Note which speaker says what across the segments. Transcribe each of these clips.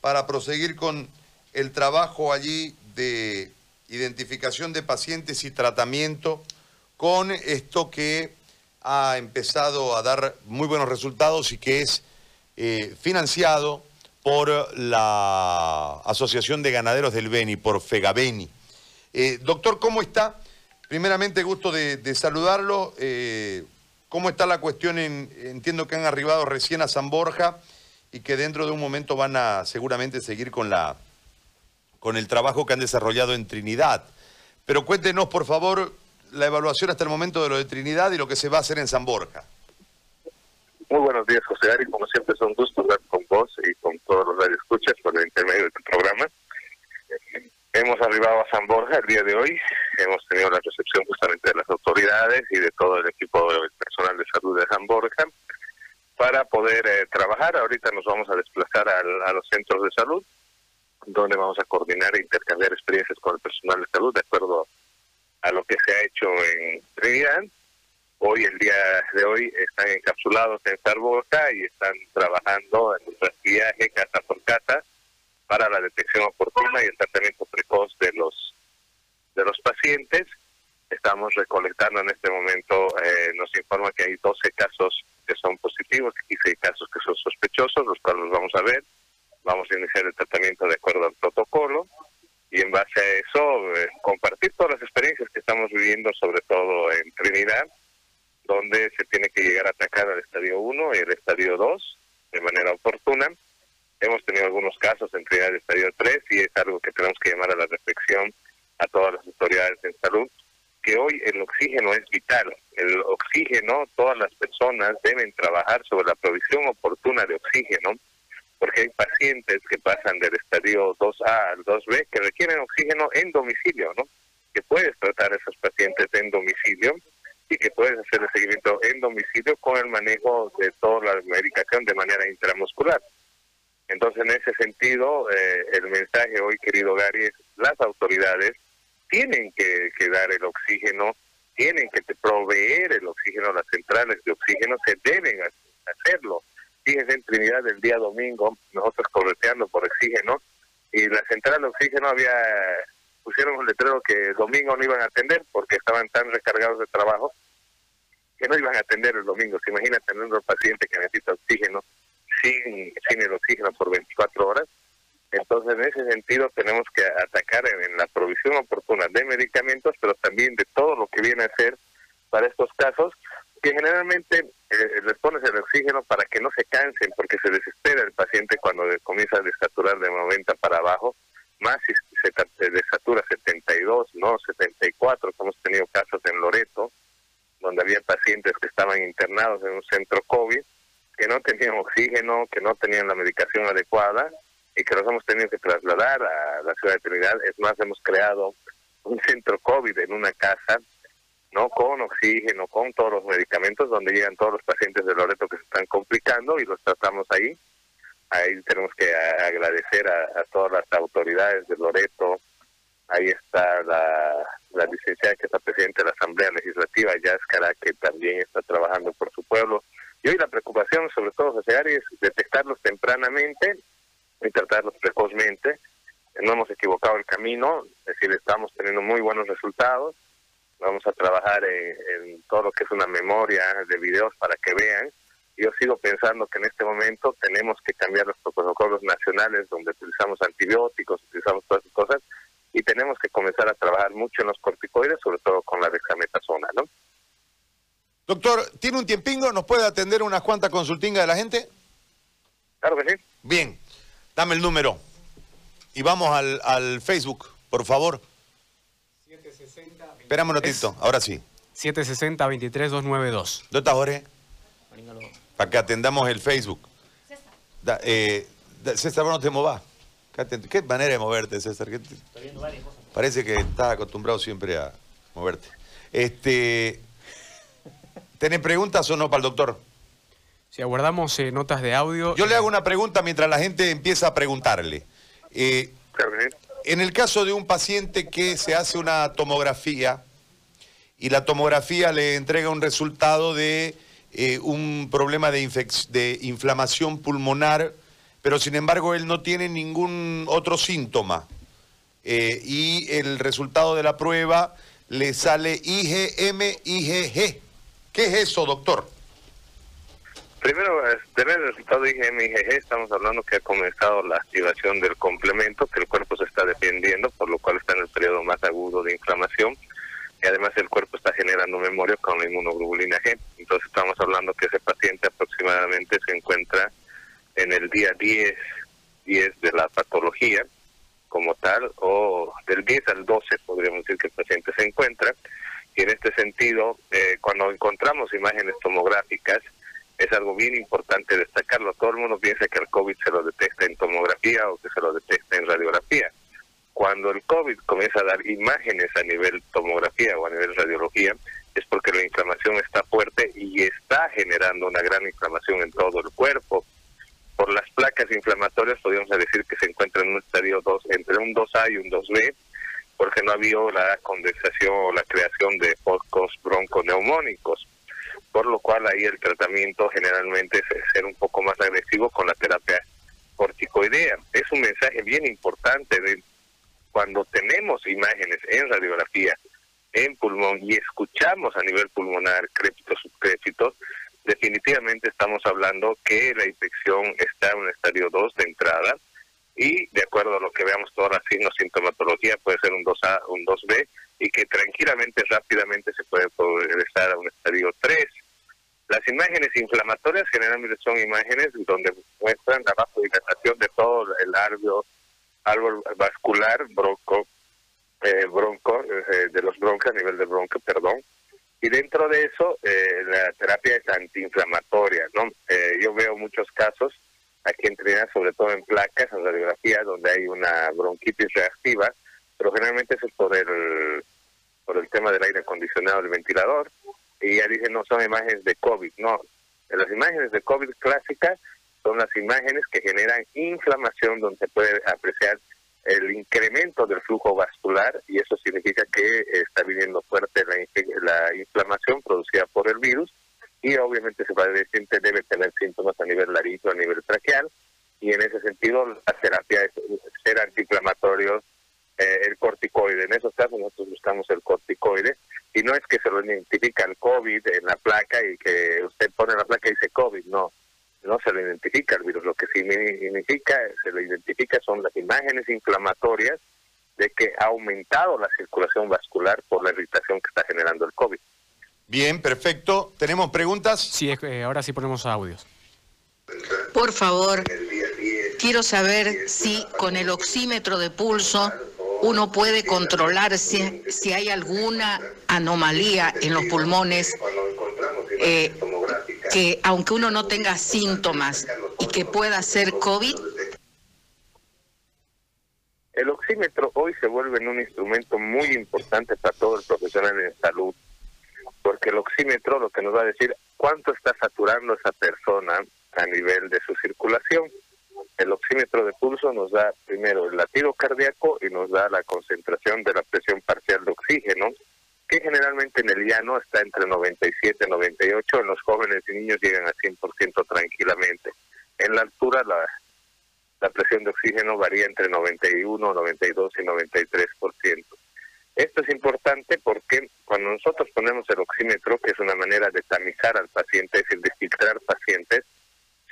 Speaker 1: para proseguir con el trabajo allí de identificación de pacientes y tratamiento con esto que ha empezado a dar muy buenos resultados y que es eh, financiado por la Asociación de Ganaderos del Beni, por Fegabeni. Eh, doctor, ¿cómo está? Primeramente, gusto de, saludarlo. Eh, ¿Cómo está la cuestión? entiendo que han arribado recién a San Borja y que dentro de un momento van a seguramente seguir con, la, con el trabajo que han desarrollado en Trinidad. Pero cuéntenos, por favor, la evaluación hasta el momento de lo de Trinidad y lo que se va a hacer en San Borja.
Speaker 2: Muy buenos días, José Ari. Como siempre, es un gusto hablar con vos y con todos los radioescuchas por el intermedio del programa. Hemos arribado a San Borja el día de hoy. Hemos tenido la recepción justamente de las autoridades y de todo el equipo personal de salud de San Borja para poder eh, trabajar. Ahorita nos vamos a desplazar a los centros de salud, donde vamos a coordinar e intercambiar experiencias con el personal de salud de acuerdo a lo que se ha hecho en Trinidad. Hoy, el día de hoy, están encapsulados en Sarboca y están trabajando en nuestro viaje casa por casa para la detección oportuna y el tratamiento precoz de los de los pacientes. Estamos recolectando en este momento, eh, nos informa que hay 12 casos que son positivos y 6 casos que son sospechosos, los cuales los vamos a ver. Vamos a iniciar el tratamiento de acuerdo al protocolo y en base a eso eh, compartir todas las experiencias que estamos viviendo, sobre todo en Trinidad, donde se tiene que llegar a atacar al estadio 1 y el estadio 2 de manera oportuna. Hemos tenido algunos casos en Trinidad del estadio 3 y es algo que tenemos que llamar a la reflexión a todas las autoridades en salud, que hoy el oxígeno es vital. El oxígeno, todas las personas deben trabajar sobre la provisión oportuna de oxígeno, porque hay pacientes que pasan del estadio 2A al 2B que requieren oxígeno en domicilio, ¿no? Que puedes tratar a esos pacientes en domicilio y que puedes hacer el seguimiento en domicilio con el manejo de toda la medicación de manera intramuscular. Entonces, en ese sentido, eh, el mensaje hoy, querido Gary, es las autoridades tienen que, dar el oxígeno, tienen que proveer el oxígeno, las centrales de oxígeno se deben hacerlo. Fíjense en Trinidad el día domingo, nosotros correteando por oxígeno, y la central de oxígeno había, pusieron un letrero que domingo no iban a atender porque estaban tan recargados de trabajo que no iban a atender el domingo. Se imagina tener un paciente que necesita oxígeno sin el oxígeno por 24 horas. Sentido, tenemos que atacar en, la provisión oportuna de medicamentos, pero también de todo lo que viene a ser para estos casos, que generalmente eh, les pones el oxígeno para que no se cansen, porque se desespera el paciente cuando comienza a desaturar de 90 para abajo, más si se desatura 72, no 74, como hemos tenido casos en Loreto, donde había pacientes que estaban internados en un centro COVID, que no tenían oxígeno, que no tenían la medicación adecuada que nos hemos tenido que trasladar a la ciudad de Trinidad. Es más, hemos creado un centro COVID en una casa, no con oxígeno, con todos los medicamentos, donde llegan todos los pacientes de Loreto que se están complicando y los tratamos ahí. Ahí tenemos que agradecer a, todas las autoridades de Loreto. Ahí está la, la licenciada que está presidente de la Asamblea Legislativa, Yáscara, que también está trabajando por su pueblo. Y hoy la preocupación, sobre todo, es detectarlos tempranamente y tratarlos precozmente. No hemos equivocado el camino, es decir, estamos teniendo muy buenos resultados. Vamos a trabajar en, todo lo que es una memoria de videos para que vean. Yo sigo pensando que en este momento tenemos que cambiar los protocolos nacionales donde utilizamos antibióticos, utilizamos todas esas cosas y tenemos que comenzar a trabajar mucho en los corticoides, sobre todo con la dexametasona, ¿no?
Speaker 1: Doctor, ¿tiene un tiempingo? ¿Nos puede atender unas cuantas consultingas de la gente?
Speaker 2: Claro que sí.
Speaker 1: Bien, dame el número. Y vamos al, al Facebook, por favor. 760. Esperamos un ratito, ahora sí.
Speaker 3: 760-23292. ¿Dónde
Speaker 1: está Jorge? Para que atendamos el Facebook. César. Da, eh, César, no te movas. Qué manera de moverte, César. Estoy viendo varias cosas. Parece que estás acostumbrado siempre a moverte. Este, ¿Tenés preguntas o no para el doctor?
Speaker 3: Si aguardamos eh, notas de audio.
Speaker 1: Yo le hago una pregunta mientras la gente empieza a preguntarle. Eh, en el caso de un paciente que se hace una tomografía y la tomografía le entrega un resultado de eh, un problema de, de inflamación pulmonar pero sin embargo él no tiene ningún otro síntoma. Eh, y el resultado de la prueba le sale IgM, IgG. ¿Qué es eso, doctor?
Speaker 2: Primero, tener el resultado de IgM, IgG, estamos hablando que ha comenzado la activación del complemento, que el cuerpo se está defendiendo, por lo cual está en el periodo más agudo de inflamación y además el cuerpo está generando memoria con la inmunoglobulina G. Entonces estamos hablando que ese paciente aproximadamente se encuentra en el día 10, 10 de la patología como tal, o del 10 al 12 podríamos decir que el paciente se encuentra. Y en este sentido, eh, cuando encontramos imágenes tomográficas, es algo bien importante destacarlo. Todo el mundo piensa que el COVID se lo detecta en tomografía o que se lo detecta en radiografía cuando el COVID comienza a dar imágenes a nivel tomografía o a nivel radiología, es porque la inflamación está fuerte y está generando una gran inflamación en todo el cuerpo. Por las placas inflamatorias podríamos decir que se encuentra en un estadio 2, entre un 2A y un 2B, porque no ha habido la condensación o la creación de focos bronconeumónicos, por lo cual ahí el tratamiento generalmente es ser un poco más agresivo con la terapia corticoidea. Es un mensaje bien importante de cuando tenemos imágenes en radiografía en pulmón y escuchamos a nivel pulmonar crépitos subcrépitos, definitivamente estamos hablando que la infección está en un estadio 2 de entrada y de acuerdo a lo que veamos toda la sintomatología puede ser un 2A, un 2B y que tranquilamente, rápidamente se puede progresar a un estadio 3. Las imágenes inflamatorias generalmente son imágenes donde muestran la vasodilatación de todo el árbol árbol vascular, bronco, eh, bronco, eh, de los broncos a nivel de bronco, perdón. Y dentro de eso, eh, la terapia es antiinflamatoria, ¿no? yo veo muchos casos aquí en Trinidad, sobre todo en placas, en radiografía, donde hay una bronquitis reactiva, pero generalmente eso es por el, por el tema del aire acondicionado del ventilador. Y ya dicen, no son imágenes de COVID, no. Las imágenes de COVID clásicas son las imágenes que generan inflamación donde se puede apreciar el incremento del flujo vascular y eso significa que está viniendo fuerte la, la inflamación producida por el virus y obviamente ese paciente debe tener síntomas a nivel laringo, a nivel traqueal y en ese sentido la terapia es ser antiinflamatorio, eh, el corticoide. En esos casos nosotros buscamos el corticoide y no es que se lo identifica el COVID en la placa y que usted pone la placa y dice COVID, no no se le identifica el virus. Lo que significa, se le identifica son las imágenes inflamatorias de que ha aumentado la circulación vascular por la irritación que está generando el COVID.
Speaker 1: Bien, perfecto. ¿Tenemos preguntas?
Speaker 3: Sí, eh, ahora sí ponemos audios.
Speaker 4: Por favor, quiero saber si con el oxímetro de pulso uno puede controlar si, hay alguna anomalía en los pulmones eh, que aunque uno no tenga síntomas y que pueda ser COVID?
Speaker 2: El oxímetro hoy se vuelve un instrumento muy importante para todo el profesional en salud, porque el oxímetro lo que nos va a decir cuánto está saturando esa persona a nivel de su circulación. El oxímetro de pulso nos da primero el latido cardíaco y nos da la concentración de la presión parcial de oxígeno que generalmente en el llano está entre 97 y 98, en los jóvenes y niños llegan a 100% tranquilamente. En la altura la, la presión de oxígeno varía entre 91, 92 y 93%. Esto es importante porque cuando nosotros ponemos el oxímetro, que es una manera de tamizar al paciente, es decir, de filtrar pacientes,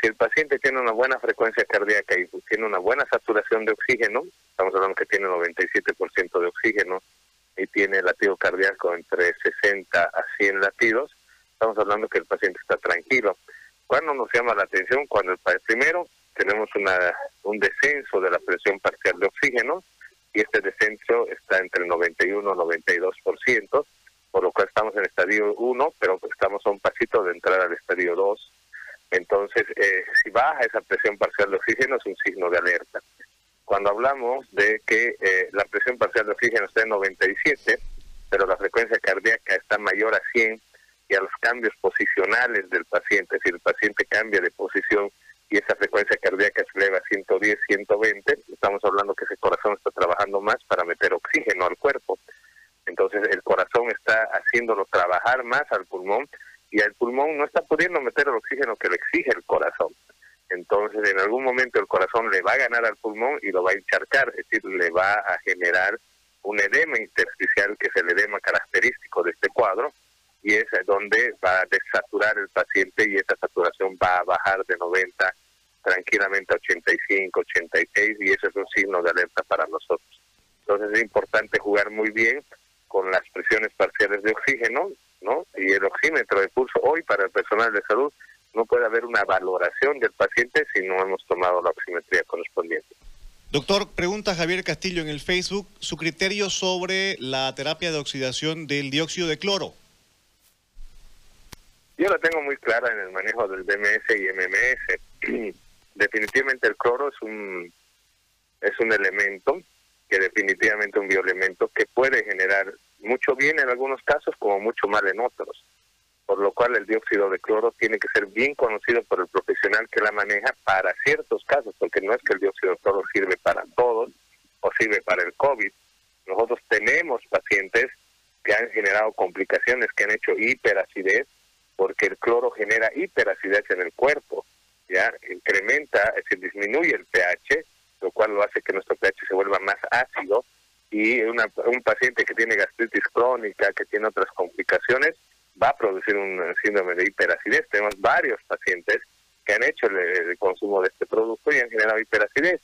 Speaker 2: si el paciente tiene una buena frecuencia cardíaca y tiene una buena saturación de oxígeno, estamos hablando que tiene 97% de oxígeno, y tiene latido cardíaco entre 60 a 100 latidos, estamos hablando que el paciente está tranquilo. ¿Cuándo nos llama la atención? Cuando el primero tenemos una, un descenso de la presión parcial de oxígeno y este descenso está entre el 91 y 92%, por lo cual estamos en estadio 1, pero estamos a un pasito de entrar al estadio 2. Entonces, eh, si baja esa presión parcial de oxígeno es un signo de alerta cuando hablamos de que eh, la presión parcial de oxígeno está en 97, pero la frecuencia cardíaca está mayor a 100 y a los cambios posicionales del paciente, si el paciente cambia de posición y esa frecuencia cardíaca se eleva a 110, 120, estamos hablando que ese corazón está trabajando más para meter oxígeno al cuerpo. Entonces el corazón está haciéndolo trabajar más al pulmón y el pulmón no está pudiendo meter el oxígeno que le exige el corazón. Entonces en algún momento el corazón le va a ganar al pulmón y lo va a encharcar, es decir, le va a generar un edema intersticial que es el edema característico de este cuadro y es donde va a desaturar el paciente y esa saturación va a bajar de 90 tranquilamente a 85, 86 y eso es un signo de alerta para nosotros. Entonces es importante jugar muy bien con las presiones parciales de oxígeno, ¿no? Y el oxímetro de pulso hoy para el personal de salud no puede haber una valoración del paciente si no hemos tomado la oximetría correspondiente.
Speaker 5: Doctor, pregunta Javier Castillo en el Facebook su criterio sobre la terapia de oxidación del dióxido de cloro.
Speaker 2: Yo la tengo muy clara en el manejo del DMS y MMS. definitivamente el cloro es un es un elemento que definitivamente un bioelemento que puede generar mucho bien en algunos casos como mucho mal en otros por lo cual el dióxido de cloro tiene que ser bien conocido por el profesional que la maneja para ciertos casos, porque no es que el dióxido de cloro sirve para todos o sirve para el COVID. Nosotros tenemos pacientes que han generado complicaciones, que han hecho hiperacidez, porque el cloro genera hiperacidez en el cuerpo, ya incrementa, es decir, disminuye el pH, lo cual lo hace que nuestro pH se vuelva más ácido y un paciente que tiene gastritis crónica, que tiene otras complicaciones, va a producir un síndrome de hiperacidez. Tenemos varios pacientes que han hecho el, consumo de este producto y han generado hiperacidez.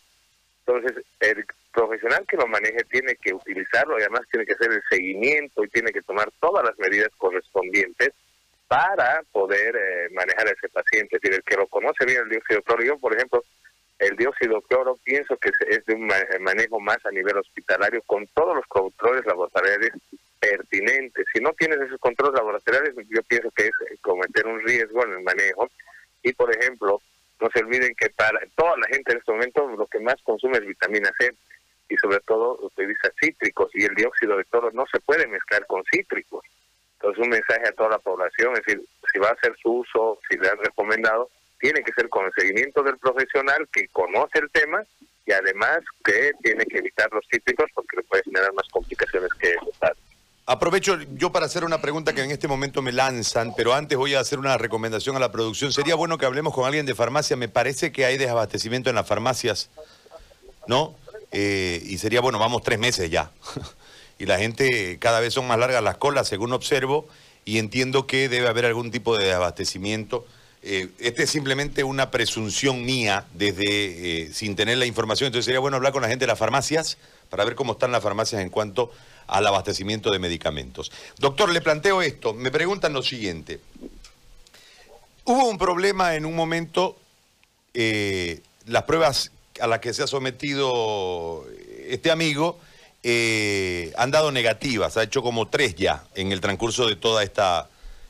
Speaker 2: Entonces, el profesional que lo maneje tiene que utilizarlo y además tiene que hacer el seguimiento y tiene que tomar todas las medidas correspondientes para poder eh, manejar a ese paciente. Es el que lo conoce bien el dióxido de yo, por ejemplo, el dióxido de cloro pienso que es de un manejo más a nivel hospitalario con todos los controles laboratoriales pertinente. Si no tienes esos controles laboratoriales, yo pienso que es eh, cometer un riesgo en el manejo. Y, por ejemplo, no se olviden que para toda la gente en este momento lo que más consume es vitamina C y sobre todo utiliza cítricos y el dióxido de cloro no se puede mezclar con cítricos. Entonces un mensaje a toda la población, es decir, si va a hacer su uso, si le han recomendado, tiene que ser con el seguimiento del profesional que conoce el tema y además que tiene que evitar los cítricos porque le puede generar más complicaciones que eso.
Speaker 1: Aprovecho yo para hacer una pregunta que en este momento me lanzan, pero antes voy a hacer una recomendación a la producción. Sería bueno que hablemos con alguien de farmacia. Me parece que hay desabastecimiento en las farmacias, ¿no? Eh, y sería bueno, vamos tres meses ya. y la gente, cada vez son más largas las colas, según observo, y entiendo que debe haber algún tipo de desabastecimiento. Eh, este es simplemente una presunción mía desde eh, sin tener la información. Entonces sería bueno hablar con la gente de las farmacias para ver cómo están las farmacias en cuanto al abastecimiento de medicamentos. Doctor, le planteo esto. Me preguntan lo siguiente. Hubo un problema en un momento, eh, las pruebas a las que se ha sometido este amigo eh, han dado negativas, ha hecho como tres ya en el transcurso de toda esta,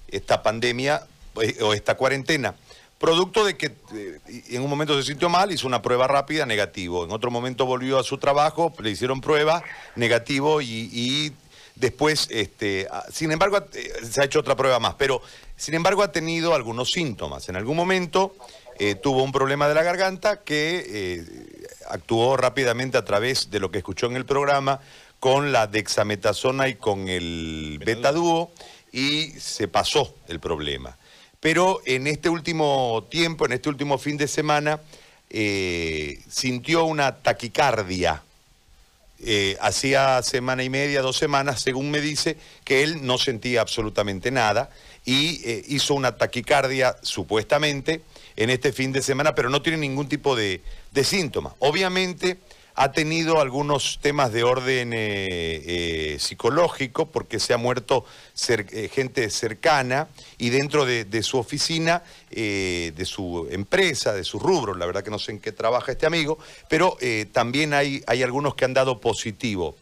Speaker 1: esta pandemia eh, o esta cuarentena. Producto de que eh, en un momento se sintió mal, hizo una prueba rápida, negativo. En otro momento volvió a su trabajo, le hicieron prueba, negativo, y, después, este, ah, sin embargo, eh, se ha hecho otra prueba más. Pero, sin embargo, ha tenido algunos síntomas. En algún momento eh, tuvo un problema de la garganta que actuó rápidamente a través de lo que escuchó en el programa con la dexametasona y con el betadúo y se pasó el problema. Pero en este último tiempo, en este último fin de semana, eh, sintió una taquicardia. Eh, hacía semana y media, dos semanas, según me dice, que él no sentía absolutamente nada y eh, hizo una taquicardia, supuestamente, en este fin de semana, pero no tiene ningún tipo de, de síntoma. Obviamente ha tenido algunos temas de orden eh, eh, psicológico porque se ha muerto eh, gente cercana y dentro de, su oficina, de su empresa, de su rubro, la verdad que no sé en qué trabaja este amigo, pero también hay, hay algunos que han dado positivo.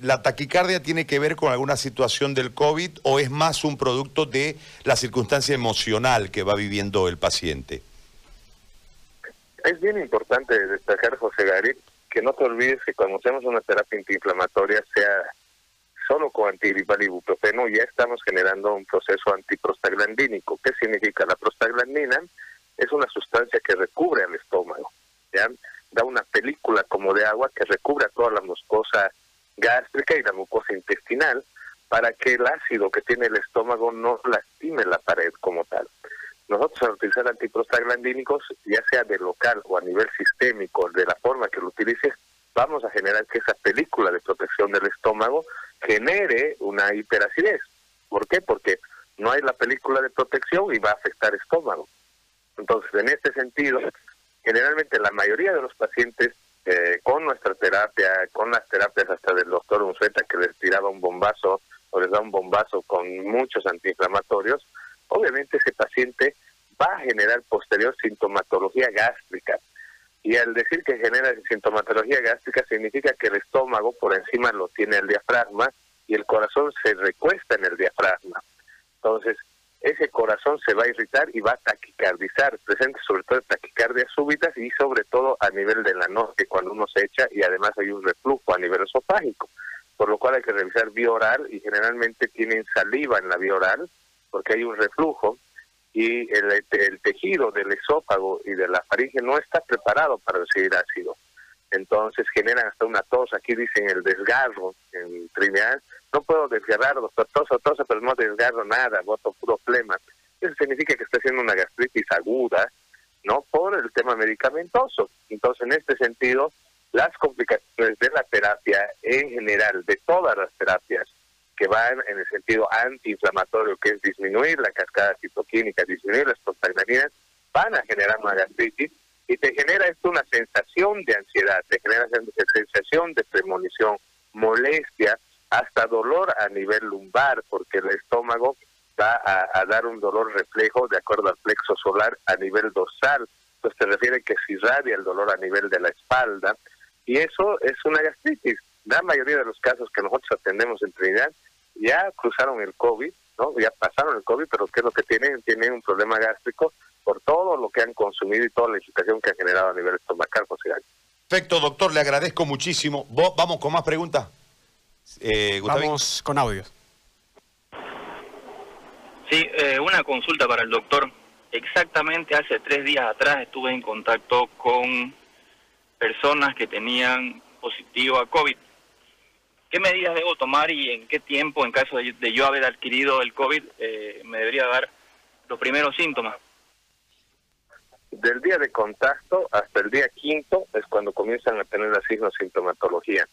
Speaker 1: ¿La taquicardia tiene que ver con alguna situación del COVID o es más un producto de la circunstancia emocional que va viviendo el paciente?
Speaker 2: Es bien importante destacar, José Gary, que no te olvides que cuando hacemos una terapia antiinflamatoria, sea solo con antigripal ya estamos generando un proceso antiprostaglandínico. ¿Qué significa? La prostaglandina es una sustancia que recubre al estómago, ¿ya? da una película como de agua que recubre toda la mucosa gástrica y la mucosa intestinal para que el ácido que tiene el estómago no lastime la pared como tal. Nosotros al utilizar antiprostaglandínicos, ya sea de local o a nivel sistémico, de la forma que lo utilices, vamos a generar que esa película de protección del estómago genere una hiperacidez. ¿Por qué? Porque no hay la película de protección y va a afectar estómago. Entonces, en este sentido, generalmente la mayoría de los pacientes eh, con nuestra terapia, con las terapias hasta del doctor Unzueta que les tiraba un bombazo o les da un bombazo con muchos antiinflamatorios, obviamente ese paciente va a generar posterior sintomatología gástrica. Y al decir que genera sintomatología gástrica significa que el estómago por encima lo tiene el diafragma y el corazón se recuesta en el diafragma. Entonces, ese corazón se va a irritar y va a taquicardizar, presente sobre todo taquicardias súbitas y sobre todo a nivel de la noche cuando uno se echa y además hay un reflujo a nivel esofágico, por lo cual hay que revisar vía oral y generalmente tienen saliva en la vía oral porque hay un reflujo y el, el tejido del esófago y de la faringe no está preparado para recibir ácido. Entonces generan hasta una tos, aquí dicen el desgarro en Trinidad, no puedo desgarrar, doctor, toso, toso, pero no desgarro nada, voto puro flema. Eso significa que está haciendo una gastritis aguda, ¿no? Por el tema medicamentoso. Entonces, en este sentido, las complicaciones de la terapia en general, de todas las terapias que van en el sentido antiinflamatorio, que es disminuir la cascada citoquímica, disminuir las prostaglandinas, van a generar una gastritis y te genera esto una sensación de ansiedad, te genera sensación de premonición, molestia, hasta dolor a nivel lumbar, porque el estómago va a, dar un dolor reflejo de acuerdo al plexo solar a nivel dorsal. Entonces te refiere que se irradia el dolor a nivel de la espalda y eso es una gastritis. La mayoría de los casos que nosotros atendemos en Trinidad ya cruzaron el COVID, ¿no? Ya pasaron el COVID, pero ¿qué es lo que tienen? Tienen un problema gástrico por todo lo que han consumido y toda la irritación que ha generado a nivel estomacal, José
Speaker 1: Perfecto, doctor, le agradezco muchísimo. Vamos con más preguntas.
Speaker 3: Eh, Vamos con audios.
Speaker 6: Sí, eh, una consulta para el doctor. Exactamente hace tres días atrás estuve en contacto con personas que tenían positivo a COVID. ¿Qué medidas debo tomar y en qué tiempo, en caso de, yo haber adquirido el COVID, eh, me debería dar los primeros síntomas?
Speaker 2: Del día de contacto hasta el día quinto es cuando comienzan a tener la sintomatología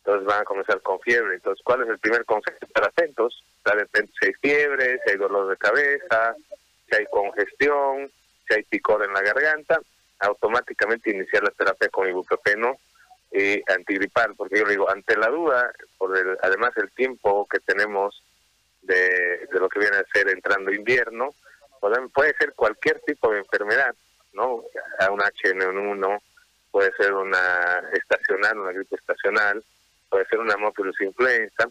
Speaker 2: entonces van a comenzar con fiebre. Entonces, ¿cuál es el primer consejo? Estar atentos, de repente si hay fiebre, si hay dolor de cabeza, si hay congestión, si hay picor en la garganta, automáticamente iniciar la terapia con ibuprofeno y antigripal, porque yo digo, ante la duda, por el, además el tiempo que tenemos de, de lo que viene a ser entrando invierno, puede ser cualquier tipo de enfermedad, ¿no? A un HN1, puede ser una estacional, una gripe estacional, puede ser una hemofilos influenza,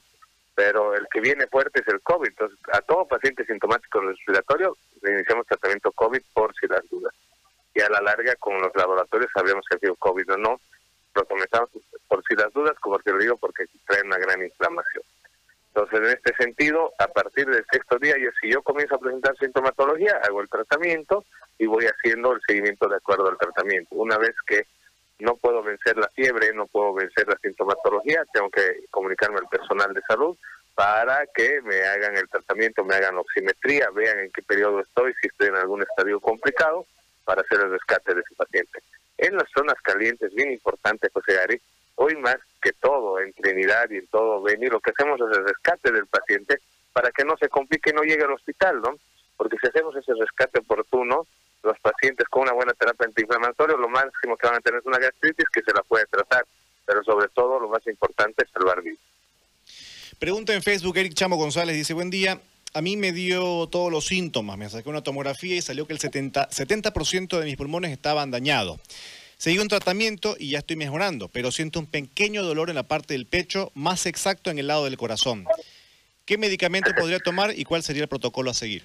Speaker 2: pero el que viene fuerte es el COVID. Entonces, a todo paciente sintomático respiratorio le iniciamos tratamiento COVID por si las dudas. Y a la larga, con los laboratorios, sabríamos si ha sido COVID o no, lo comenzamos por si las dudas, como te lo digo, porque trae una gran inflamación. Entonces, en este sentido, a partir del sexto día, yo, si yo comienzo a presentar sintomatología, hago el tratamiento y voy haciendo el seguimiento de acuerdo al tratamiento. Una vez que no puedo vencer la fiebre, no puedo vencer la sintomatología, tengo que comunicarme al personal de salud para que me hagan el tratamiento, me hagan oximetría, vean en qué periodo estoy, si estoy en algún estadio complicado, para hacer el rescate de ese paciente. En las zonas calientes, bien importante, José Gary, hoy más que todo, en Trinidad y en todo Beni, lo que hacemos es el rescate del paciente para que no se complique y no llegue al hospital, ¿no? Porque si hacemos ese rescate oportuno, los pacientes con una buena terapia antiinflamatoria, lo máximo que van a tener es una gastritis que se la puede tratar, pero sobre todo lo más importante es salvar vidas.
Speaker 5: Pregunta en Facebook, Eric Chamo González dice, buen día, a mí me dio todos los síntomas, me saqué una tomografía y salió que el 70%, 70 de mis pulmones estaban dañados. Seguí un tratamiento y ya estoy mejorando, pero siento un pequeño dolor en la parte del pecho, más exacto en el lado del corazón. ¿Qué medicamento podría tomar y cuál sería el protocolo a seguir?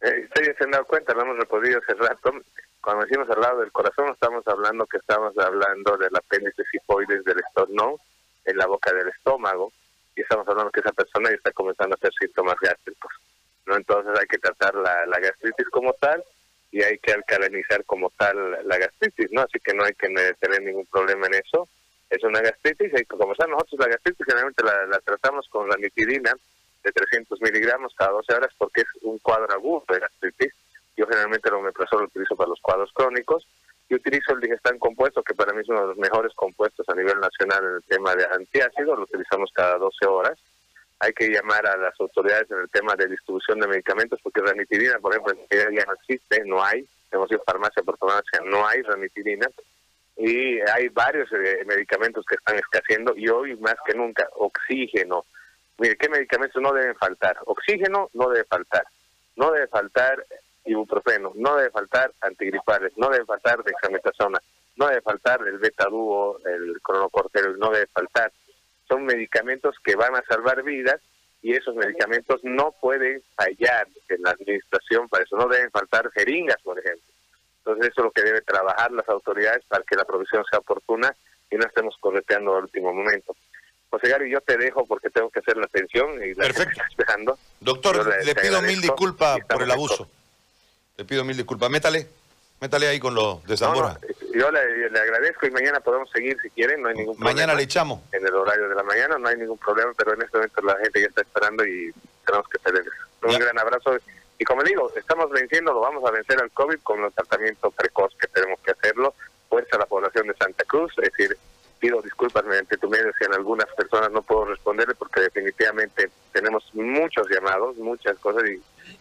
Speaker 2: Eh, ustedes se han dado cuenta, lo hemos repodido hace rato. Cuando decimos al lado del corazón, estamos hablando que estamos hablando del apéndice sifoides del estómago, en la boca del estómago, y estamos hablando que esa persona ya está comenzando a hacer síntomas gástricos. ¿no? Entonces hay que tratar la gastritis como tal y hay que alcalinizar como tal la gastritis, ¿no? Así que no hay que tener ningún problema en eso. Es una gastritis, y como saben nosotros la gastritis generalmente la, la tratamos con la nitidina, de 300 miligramos cada 12 horas porque es un cuadro agudo de gastritis. Yo generalmente el omeprazol lo utilizo para los cuadros crónicos y utilizo el digestán compuesto, que para mí es uno de los mejores compuestos a nivel nacional en el tema de antiácido, lo utilizamos cada 12 horas. Hay que llamar a las autoridades en el tema de distribución de medicamentos, porque ranitidina, por ejemplo, ya no existe, no hay. Hemos ido farmacia por farmacia, no hay ranitidina. Y hay varios eh, medicamentos que están escaseando y hoy más que nunca, oxígeno. Mire, ¿qué medicamentos no deben faltar? Oxígeno no debe faltar. No debe faltar ibuprofeno, no debe faltar antigripales, no debe faltar dexametasona, no debe faltar el beta-dúo, el cronocortel, no debe faltar. Son medicamentos que van a salvar vidas y esos medicamentos no pueden fallar en la administración, para eso no deben faltar jeringas, por ejemplo. Entonces eso es lo que debe trabajar las autoridades para que la provisión sea oportuna y no estemos correteando al último momento. José Gary, yo te dejo porque tengo que hacer la atención y la
Speaker 1: Perfecto. Doctor, le, pido mil disculpas por el abuso. Le pido mil disculpas. Métale, métale ahí con lo de Zamora.
Speaker 2: Yo le, agradezco y mañana podemos seguir si quieren, no hay ningún
Speaker 1: problema. Mañana le echamos.
Speaker 2: En el horario de la mañana no hay ningún problema, pero en este momento la gente ya está esperando y tenemos que tener un gran abrazo. Y como digo, estamos venciendo, lo vamos a vencer al COVID con el tratamiento precoz que tenemos que hacerlo. Fuerza a la población de Santa Cruz, es decir, pido disculpas mediante tu medio si en algunas personas no puedo responderle porque definitivamente tenemos muchos llamados, muchas cosas y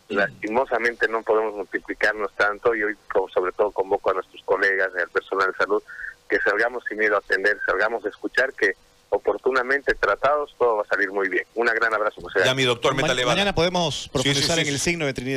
Speaker 2: lastimosamente no podemos multiplicarnos tanto y hoy sobre todo convoco a nuestros colegas, al personal de salud, que salgamos sin miedo a atender, salgamos a escuchar que oportunamente tratados todo va a salir muy bien. Un gran abrazo,
Speaker 1: José. Ya mi doctor,
Speaker 5: Mañana podemos profundizar en el signo de Trinidad.